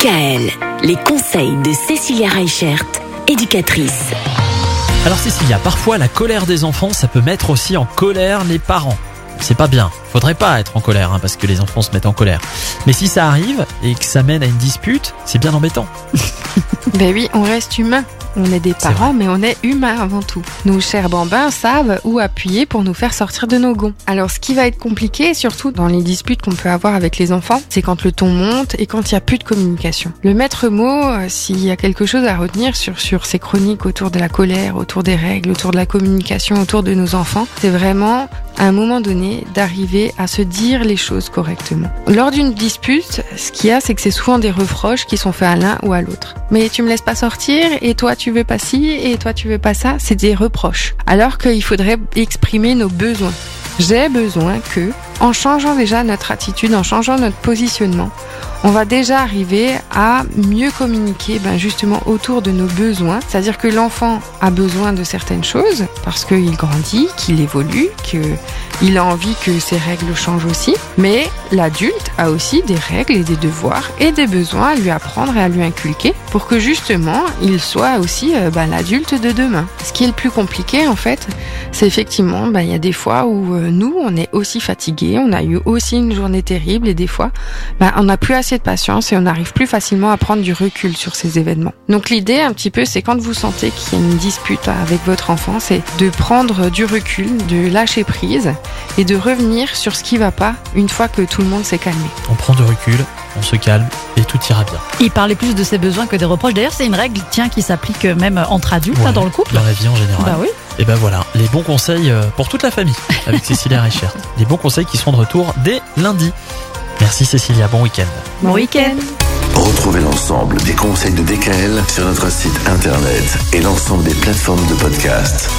DKL, les conseils de Cécilia Reichert, éducatrice. Alors Cécilia, parfois la colère des enfants, ça peut mettre aussi en colère les parents. C'est pas bien. Faudrait pas être en colère, hein, parce que les enfants se mettent en colère. Mais si ça arrive et que ça mène à une dispute, c'est bien embêtant. Ben oui, on reste humain. On est des parents, mais on est humains avant tout. Nos chers bambins savent où appuyer pour nous faire sortir de nos gonds. Alors, ce qui va être compliqué, surtout dans les disputes qu'on peut avoir avec les enfants, c'est quand le ton monte et quand il n'y a plus de communication. Le maître mot, euh, s'il y a quelque chose à retenir sur, sur ces chroniques autour de la colère, autour des règles, autour de la communication, autour de nos enfants, c'est vraiment à un moment donné d'arriver à se dire les choses correctement. Lors d'une dispute, ce qu'il y a, c'est que c'est souvent des reproches qui sont faits à l'un ou à l'autre. Mais tu me laisses pas sortir et toi tu veux pas ci et toi tu veux pas ça, c'est des reproches. Alors qu'il faudrait exprimer nos besoins. J'ai besoin que, en changeant déjà notre attitude, en changeant notre positionnement, on va déjà arriver à mieux communiquer ben justement autour de nos besoins. C'est-à-dire que l'enfant a besoin de certaines choses parce qu'il grandit, qu'il évolue, qu'il a envie que ses règles changent aussi. Mais l'adulte a aussi des règles et des devoirs et des besoins à lui apprendre et à lui inculquer pour que justement il soit aussi euh, ben, l'adulte de demain. Ce qui est le plus compliqué en fait, c'est effectivement, ben, il y a des fois où euh, nous, on est aussi on a eu aussi une journée terrible et des fois, ben, on n'a plus assez de patience et on arrive plus facilement à prendre du recul sur ces événements. Donc l'idée un petit peu, c'est quand vous sentez qu'il y a une dispute avec votre enfant, c'est de prendre du recul, de lâcher prise et de revenir sur ce qui va pas une fois que tout le monde s'est calmé. On prend du recul, on se calme et tout ira bien. Il parlait plus de ses besoins que des reproches. D'ailleurs, c'est une règle, tiens, qui s'applique même entre adultes, Ouais, hein, dans le couple. Dans la vie en général. Bah oui. Et ben voilà, les bons conseils euh, pour toute la famille avec Cécilia Reichert. Les bons conseils qui seront de retour dès lundi. Merci Cécilia, bon week-end. Bon week-end. Retrouvez l'ensemble des conseils de DKL sur notre site internet et l'ensemble des plateformes de podcast.